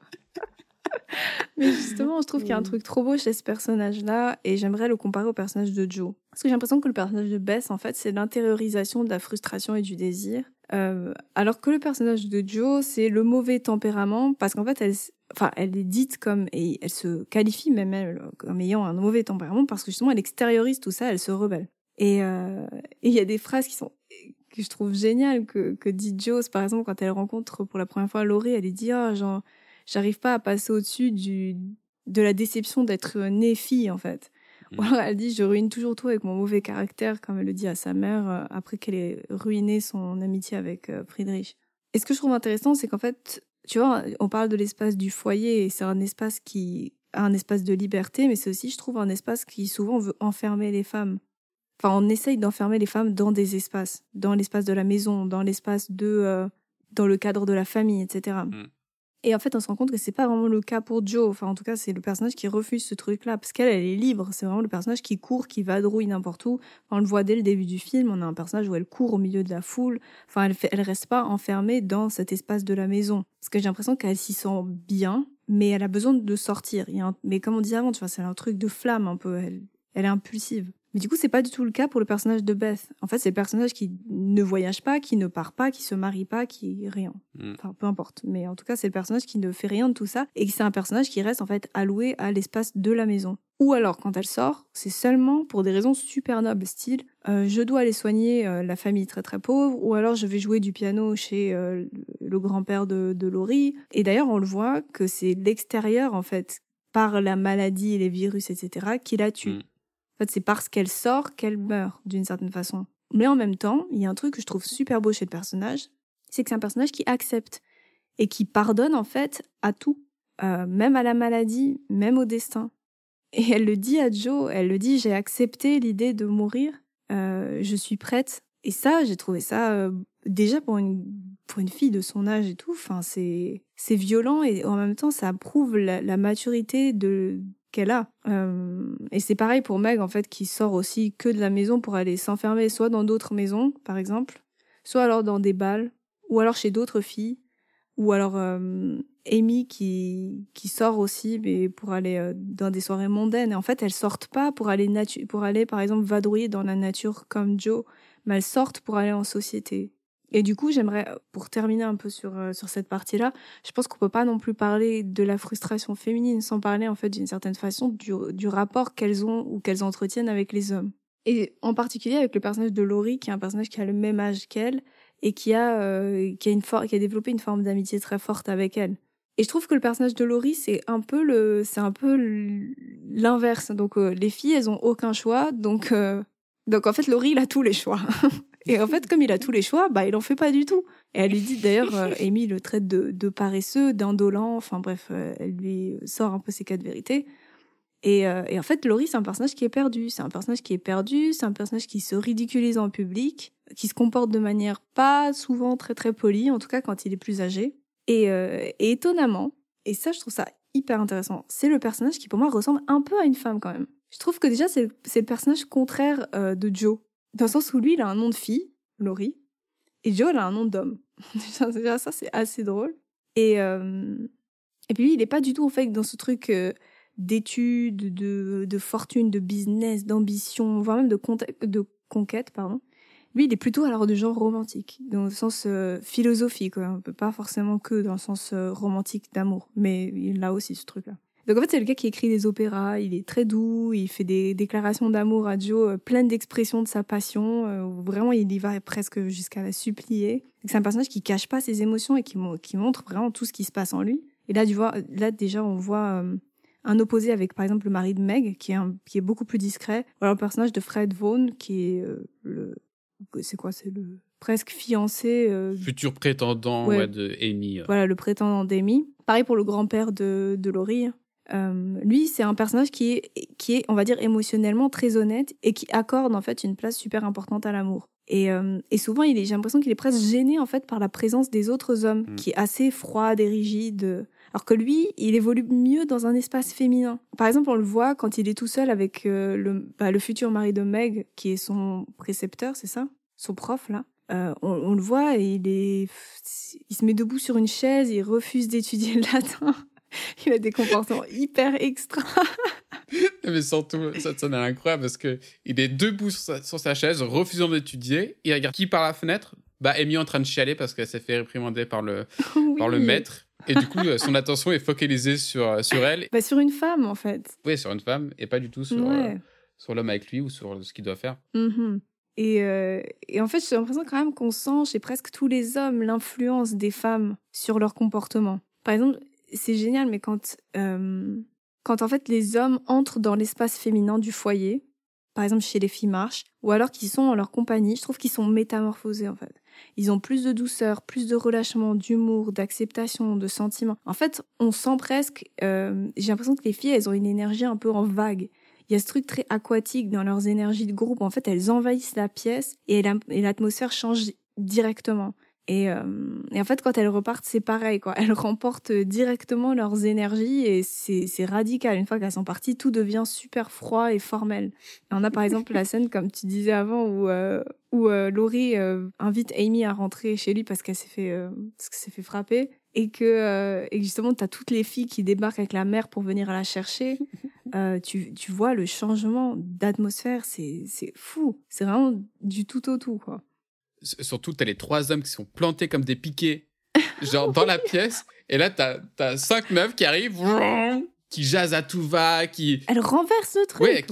Mais justement, je trouve qu'il y a un truc trop beau chez ce personnage-là et j'aimerais le comparer au personnage de Joe. Parce que j'ai l'impression que le personnage de Beth, en fait, c'est l'intériorisation de la frustration et du désir. Euh, alors que le personnage de Joe, c'est le mauvais tempérament, parce qu'en fait, elle, enfin, elle est dite comme, et elle se qualifie même elle comme ayant un mauvais tempérament, parce que justement, elle extériorise tout ça, elle se rebelle. Et euh, il y a des phrases qui sont que je trouve géniales que, que dit Joe, par exemple, quand elle rencontre pour la première fois Laurie, elle lui dit, oh, genre, j'arrive pas à passer au-dessus du, de la déception d'être née fille, en fait. Ou alors elle dit, je ruine toujours tout avec mon mauvais caractère, comme elle le dit à sa mère, euh, après qu'elle ait ruiné son amitié avec euh, Friedrich. Et ce que je trouve intéressant, c'est qu'en fait, tu vois, on parle de l'espace du foyer, et c'est un espace qui a un espace de liberté, mais c'est aussi, je trouve, un espace qui souvent veut enfermer les femmes. Enfin, on essaye d'enfermer les femmes dans des espaces, dans l'espace de la maison, dans l'espace de, euh, dans le cadre de la famille, etc. Et en fait, on se rend compte que c'est pas vraiment le cas pour Joe. Enfin, en tout cas, c'est le personnage qui refuse ce truc-là. Parce qu'elle, elle est libre. C'est vraiment le personnage qui court, qui vadrouille n'importe où. on le voit dès le début du film. On a un personnage où elle court au milieu de la foule. Enfin, elle, elle reste pas enfermée dans cet espace de la maison. Parce que j'ai l'impression qu'elle s'y sent bien, mais elle a besoin de sortir. Mais comme on disait avant, tu vois, c'est un truc de flamme un peu. Elle, elle est impulsive. Mais du coup, c'est pas du tout le cas pour le personnage de Beth. En fait, c'est le personnage qui ne voyage pas, qui ne part pas, qui se marie pas, qui rien. Mm. Enfin, peu importe. Mais en tout cas, c'est le personnage qui ne fait rien de tout ça et c'est un personnage qui reste en fait alloué à l'espace de la maison. Ou alors, quand elle sort, c'est seulement pour des raisons super nobles, style euh, je dois aller soigner euh, la famille très très pauvre, ou alors je vais jouer du piano chez euh, le grand-père de, de Laurie. Et d'ailleurs, on le voit que c'est l'extérieur en fait, par la maladie, les virus, etc., qui la tue. Mm. En fait, c'est parce qu'elle sort qu'elle meurt, d'une certaine façon. Mais en même temps, il y a un truc que je trouve super beau chez le personnage, c'est que c'est un personnage qui accepte et qui pardonne en fait à tout, euh, même à la maladie, même au destin. Et elle le dit à Joe, elle le dit, j'ai accepté l'idée de mourir, euh, je suis prête. Et ça, j'ai trouvé ça euh, déjà pour une fille de son âge et tout, c'est violent et en même temps, ça prouve la, maturité de, qu'elle a. Euh, et c'est pareil pour Meg, en fait, qui sort aussi que de la maison pour aller s'enfermer soit dans d'autres maisons, par exemple, soit alors dans des balles, ou alors chez d'autres filles, ou alors euh, Amy qui, qui sort aussi mais pour aller euh, dans des soirées mondaines. Et en fait, elles sortent pas pour aller, pour aller, par exemple, vadrouiller dans la nature comme Joe, mais elles sortent pour aller en société. Et du coup, j'aimerais, pour terminer un peu sur, euh, sur cette partie-là, je pense qu'on peut pas non plus parler de la frustration féminine sans parler, en fait, d'une certaine façon, du, du rapport qu'elles ont ou qu'elles entretiennent avec les hommes. Et en particulier avec le personnage de Laurie, qui est un personnage qui a le même âge qu'elle et qui a, euh, qui, a une qui a développé une forme d'amitié très forte avec elle. Et je trouve que le personnage de Laurie, c'est un peu le, c'est un peu l'inverse. Donc euh, les filles, elles ont aucun choix. Donc, donc en fait, Laurie, il a tous les choix. Et en fait, comme il a tous les choix, bah, il en fait pas du tout. Et elle lui dit d'ailleurs, euh, Amy le traite de, de paresseux, d'indolent, enfin bref, euh, elle lui sort un peu ses quatre vérités. Et, euh, et en fait, Laurie, c'est un personnage qui est perdu. C'est un personnage qui est perdu, c'est un personnage qui se ridiculise en public, qui se comporte de manière pas souvent très très polie, en tout cas quand il est plus âgé. Et, et étonnamment, et ça je trouve ça hyper intéressant, c'est le personnage qui pour moi ressemble un peu à une femme quand même. Je trouve que déjà c'est le personnage contraire de Joe dans le sens où lui, il a un nom de fille, Laurie, et Joe, elle a un nom d'homme. Ça, c'est assez drôle. Et, euh, et puis, lui, il n'est pas du tout, en fait, dans ce truc euh, d'études, de, de fortune, de business, d'ambition, voire même de, de conquête, pardon. Lui, il est plutôt alors du genre romantique, dans le sens euh, philosophique, quoi. pas forcément que dans le sens romantique d'amour, mais il a aussi ce truc-là. Donc en fait, c'est le gars qui écrit des opéras, il est très doux, il fait des déclarations d'amour à Joe euh, pleines d'expressions de sa passion, euh, vraiment il y va presque jusqu'à la supplier. C'est un personnage qui cache pas ses émotions et qui, qui, montre vraiment tout ce qui se passe en lui. Et là, tu vois, là déjà, on voit euh, un opposé avec par exemple le mari de Meg, qui est, un, qui est beaucoup plus discret, ou alors le personnage de Fred Vaughn, qui est le... C'est quoi C'est le presque fiancé... Futur prétendant de Amy. Voilà, le prétendant d'Amy. Pareil pour le grand-père de, de Laurie, euh, lui, c'est un personnage qui est, qui est, on va dire, émotionnellement très honnête et qui accorde en fait une place super importante à l'amour. Et, euh, et souvent, il est, j'ai l'impression qu'il est presque gêné en fait par la présence des autres hommes, mm. qui est assez froide et rigide. Alors que lui, il évolue mieux dans un espace féminin. Par exemple, on le voit quand il est tout seul avec euh, le, bah, le futur mari de Meg, qui est son précepteur, c'est ça? Son prof, là. Euh, on, on, le voit et il est, il se met debout sur une chaise, il refuse d'étudier le latin. il a des comportements hyper extra. Mais surtout, ça sonne incroyable parce que il est debout sur sa, chaise, refusant d'étudier. Il regarde qui par la fenêtre? Bah, Amy en train de chialer parce qu'elle s'est fait réprimander par le, par le maître. Et du coup, euh, son attention est focalisée sur, euh, sur elle. Bah, sur une femme, en fait. Oui, sur une femme et pas du tout sur, euh, sur l'homme avec lui ou sur ce qu'il doit faire. Mm-hmm. Et, et, en fait, j'ai l'impression quand même qu'on sent chez presque tous les hommes l'influence des femmes sur leur comportement. Par exemple, c'est génial, mais quand, euh, quand en fait les hommes entrent dans l'espace féminin du foyer, par exemple chez les filles marches, ou alors qu'ils sont en leur compagnie, je trouve qu'ils sont métamorphosés en fait. Ils ont plus de douceur, plus de relâchement, d'humour, d'acceptation, de sentiments. En fait, on sent presque, euh, j'ai l'impression que les filles, elles ont une énergie un peu en vague. Il y a ce truc très aquatique dans leurs énergies de groupe. En fait, elles envahissent la pièce et l'atmosphère change directement. Et, euh, et, en fait, quand elles repartent, c'est pareil, quoi. Elles remportent directement leurs énergies et c'est radical. Une fois qu'elles sont parties, tout devient super froid et formel. on a par exemple la scène, comme tu disais avant, où, euh, où euh, Laurie euh, invite Amy à rentrer chez lui parce qu'elle s'est fait, parce que s'est fait frapper et que et justement, tu as toutes les filles qui débarquent avec la mère pour venir la chercher. tu, tu vois le changement d'atmosphère, c'est fou. C'est vraiment du tout au tout, quoi surtout, t'as les trois hommes qui sont plantés comme des piquets, genre dans la pièce. Et là, t'as as cinq meufs qui arrivent, qui jasent à tout va, qui. Elle renverse le truc. Ouais,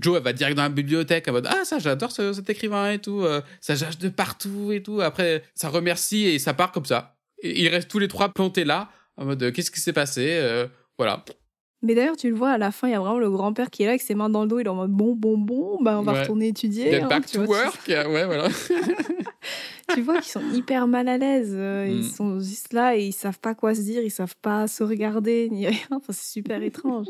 Joe, elle va direct dans la bibliothèque, en mode Ah, ça, j'adore cet écrivain et tout. Euh, ça jase de partout et tout. Après, ça remercie et ça part comme ça. Et ils restent tous les trois plantés là, en mode Qu'est-ce qui s'est passé euh, Voilà. Mais d'ailleurs, tu le vois, à la fin, il y a vraiment le grand-père qui est là avec ses mains dans le dos. Il est en mode bon, bon, bon, bah, on va retourner étudier. Get hein, back to work. ouais, voilà. tu vois qu'ils sont hyper mal à l'aise. Euh, ils mm. sont juste là et ils savent pas quoi se dire. Ils savent pas se regarder ni rien. Enfin, c'est super étrange.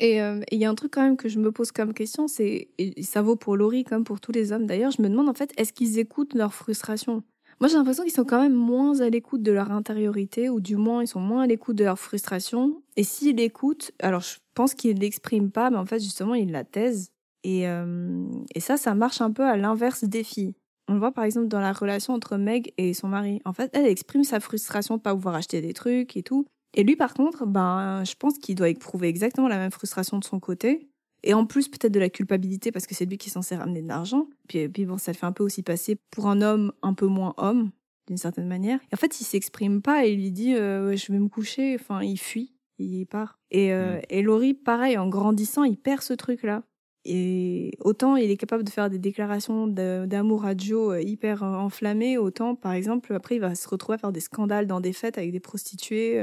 Euh, et il y a un truc quand même que je me pose comme question, c'est, et ça vaut pour Laurie comme pour tous les hommes d'ailleurs, je me demande en fait, est-ce qu'ils écoutent leur frustration? Moi, j'ai l'impression qu'ils sont quand même moins à l'écoute de leur intériorité, ou du moins, ils sont moins à l'écoute de leur frustration. Et s'ils l'écoutent, alors je pense qu'ils l'expriment pas, mais en fait, justement, ils la taisent. Et, euh, et ça, ça marche un peu à l'inverse des filles. On le voit par exemple dans la relation entre Meg et son mari. En fait, elle exprime sa frustration de pas pouvoir acheter des trucs et tout. Et lui, par contre, ben, je pense qu'il doit éprouver exactement la même frustration de son côté. Et en plus, peut-être de la culpabilité parce que c'est lui qui est censé ramener de l'argent. Puis, puis bon, ça le fait un peu aussi passer pour un homme un peu moins homme, d'une certaine manière. Et en fait, il s'exprime pas et il lui dit euh, Je vais me coucher. Enfin, il fuit, il part. Et, euh, mm. et Laurie, pareil, en grandissant, il perd ce truc-là. Et autant il est capable de faire des déclarations d'amour à Joe euh, hyper enflammées, autant, par exemple, après, il va se retrouver à faire des scandales dans des fêtes avec des prostituées.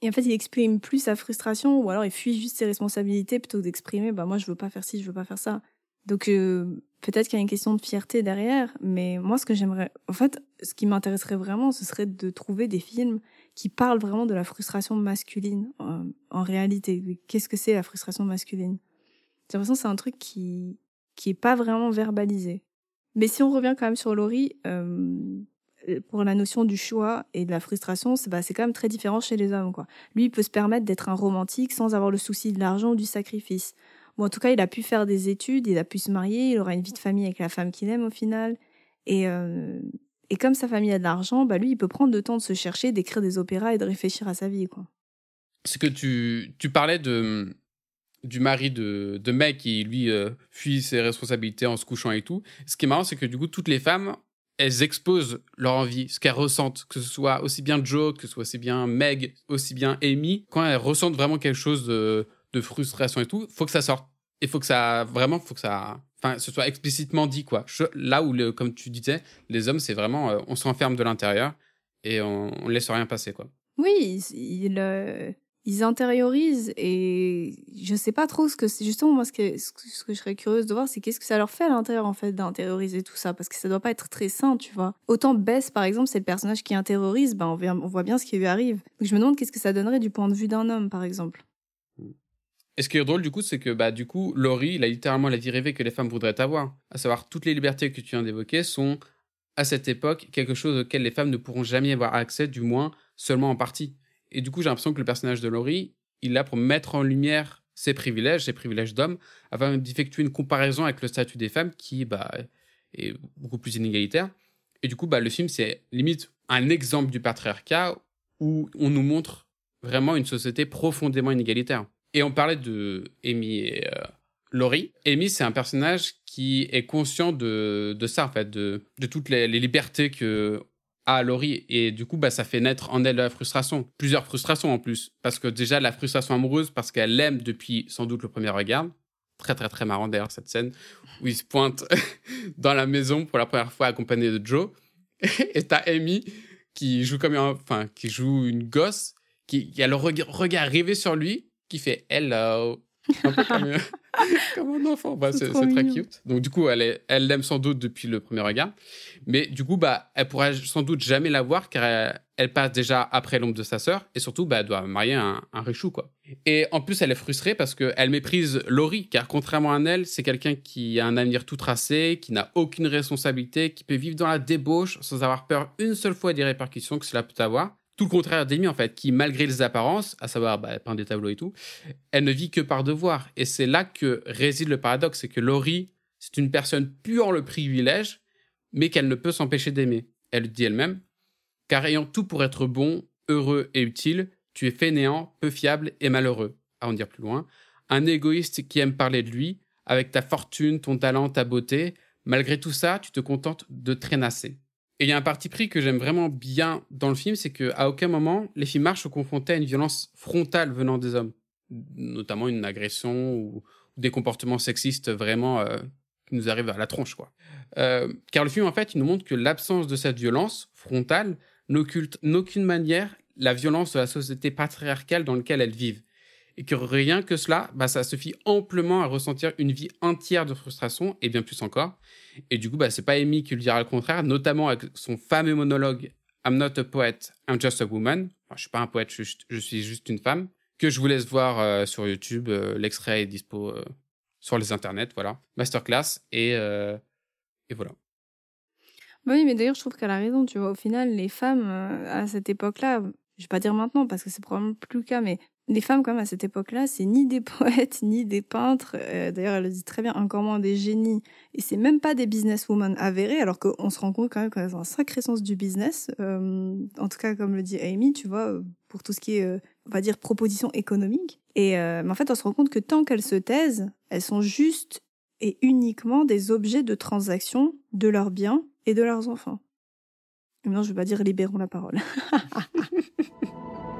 Et en fait, il exprime plus sa frustration ou alors il fuit juste ses responsabilités plutôt d'exprimer bah moi je veux pas faire ci, je veux pas faire ça. Donc euh, peut-être qu'il y a une question de fierté derrière, mais moi ce que j'aimerais en fait, ce qui m'intéresserait vraiment, ce serait de trouver des films qui parlent vraiment de la frustration masculine en, réalité. Qu'est-ce que c'est la frustration masculine? J'ai l'impression que c'est un truc qui qui est pas vraiment verbalisé. Mais si on revient quand même sur Laurie, euh, euh, pour la notion du choix et de la frustration, c'est bah, quand même très différent chez les hommes. Quoi. Lui, il peut se permettre d'être un romantique sans avoir le souci de l'argent ou du sacrifice. En tout cas, il a pu faire des études, il a pu se marier, il aura une vie de famille avec la femme qu'il aime au final. Et, euh, comme sa famille a de l'argent, bah, lui, il peut prendre le temps de se chercher, d'écrire des opéras et de réfléchir à sa vie. C'est que tu, parlais du mari de, de qui, lui, euh, fuit ses responsabilités en se couchant et tout. Ce qui est marrant, c'est que du coup, toutes les femmes elles exposent leur envie, ce qu'elles ressentent, que ce soit aussi bien Joe, que ce soit aussi bien Meg, aussi bien Amy, quand elles ressentent vraiment quelque chose de, frustration et tout, faut que ça sorte. Il faut que ça, vraiment, faut que ça, enfin, ce soit explicitement dit, quoi. là où, le, comme tu disais, les hommes, c'est vraiment, euh, on s'enferme de l'intérieur et on, on laisse rien passer, quoi. Oui, il, euh, ils intériorisent et je sais pas trop ce que c'est. Justement moi ce que, ce que je serais curieuse de voir c'est qu'est-ce que ça leur fait à l'intérieur en fait d'intérioriser tout ça? Parce que ça doit pas être très sain tu vois. Autant Bess par exemple c'est le personnage qui intériorise ben on, on voit bien ce qui lui arrive. Donc je me demande qu'est-ce que ça donnerait du point de vue d'un homme par exemple. Et ce qui est drôle du coup, c'est que bah du coup, Laurie, il a littéralement la vie rêvée que les femmes voudraient avoir, à savoir toutes les libertés que tu viens d'évoquer sont à cette époque quelque chose auquel les femmes ne pourront jamais avoir accès, du moins seulement en partie. Et du coup, j'ai l'impression que le personnage de Laurie, il est là pour mettre en lumière ses privilèges, ses privilèges d'homme, afin d'effectuer une comparaison avec le statut des femmes qui bah, est beaucoup plus inégalitaire. Et du coup, bah, le film, c'est limite un exemple du patriarcat où on nous montre vraiment une société profondément inégalitaire. Et on parlait de Amy et euh, Laurie. Amy, c'est un personnage qui est conscient de, de ça, en fait, de, de toutes les, les libertés que à Laurie. Et du coup, bah, ça fait naître en elle la frustration. Plusieurs frustrations en plus. Parce que déjà, la frustration amoureuse, parce qu'elle l'aime depuis sans doute le premier regard. Très, très, très marrant d'ailleurs, cette scène où il se pointe dans la maison pour la première fois accompagné de Joe. Et t'as Amy qui joue comme enfin, qui joue une gosse, qui, a le regard rivé sur lui, qui fait Hello. Un peu comme, comme un enfant. Bah, c'est très cute. Donc, du coup, elle elle l'aime sans doute depuis le premier regard. Mais du coup, bah, elle pourra sans doute jamais la voir car elle, passe déjà après l'ombre de sa sœur et surtout, bah, elle doit marier un, un richou, quoi. Et en plus, elle est frustrée parce qu'elle méprise Laurie car contrairement à elle, c'est quelqu'un qui a un avenir tout tracé, qui n'a aucune responsabilité, qui peut vivre dans la débauche sans avoir peur une seule fois des répercussions que cela peut avoir tout le contraire d'Amy, en fait, qui, malgré les apparences, à savoir, bah, elle des tableaux et tout, elle ne vit que par devoir. Et c'est là que réside le paradoxe, c'est que Laurie, c'est une personne pure le privilège, mais qu'elle ne peut s'empêcher d'aimer. Elle le dit elle-même, car ayant tout pour être bon, heureux et utile, tu es fainéant, peu fiable et malheureux. À en dire plus loin, un égoïste qui aime parler de lui, avec ta fortune, ton talent, ta beauté, malgré tout ça, tu te contentes de traînasser. Et il y a un parti pris que j'aime vraiment bien dans le film, c'est qu'à aucun moment, les films marchent confrontés à une violence frontale venant des hommes, notamment une agression ou, des comportements sexistes vraiment euh, qui nous arrivent à la tronche, quoi. Euh, car le film, en fait, il nous montre que l'absence de cette violence frontale n'occulte d'aucune manière la violence de la société patriarcale dans laquelle elles vivent et que rien que cela, bah, ça suffit amplement à ressentir une vie entière de frustration, et bien plus encore. Et du coup, bah, c'est pas Amy qui lui dira le contraire, notamment avec son fameux monologue I'm not a poet, I'm just a woman. Enfin, je suis pas un poète, je, suis juste une femme. Que je vous laisse voir euh, sur YouTube. Euh, l'extrait est dispo euh, sur les internets, voilà. Masterclass, et, et voilà. Bah oui, mais d'ailleurs, je trouve qu'elle a raison, tu vois. Au final, les femmes, à cette époque-là, je vais pas dire maintenant parce que c'est probablement plus le cas, mais les femmes, même, à cette époque-là, c'est ni des poètes, ni des peintres. Euh, d'ailleurs, elle le dit très bien, encore moins des génies. Et c'est même pas des businesswomen avérées, alors qu'on se rend compte quand même qu'elles ont un sacré sens du business. Euh, en tout cas, comme le dit Amy, tu vois, pour tout ce qui est, on va dire, proposition économique. Et mais en fait, on se rend compte que tant qu'elles se taisent, elles sont juste et uniquement des objets de transaction de leurs biens et de leurs enfants. Non, je ne veux pas dire libérons la parole.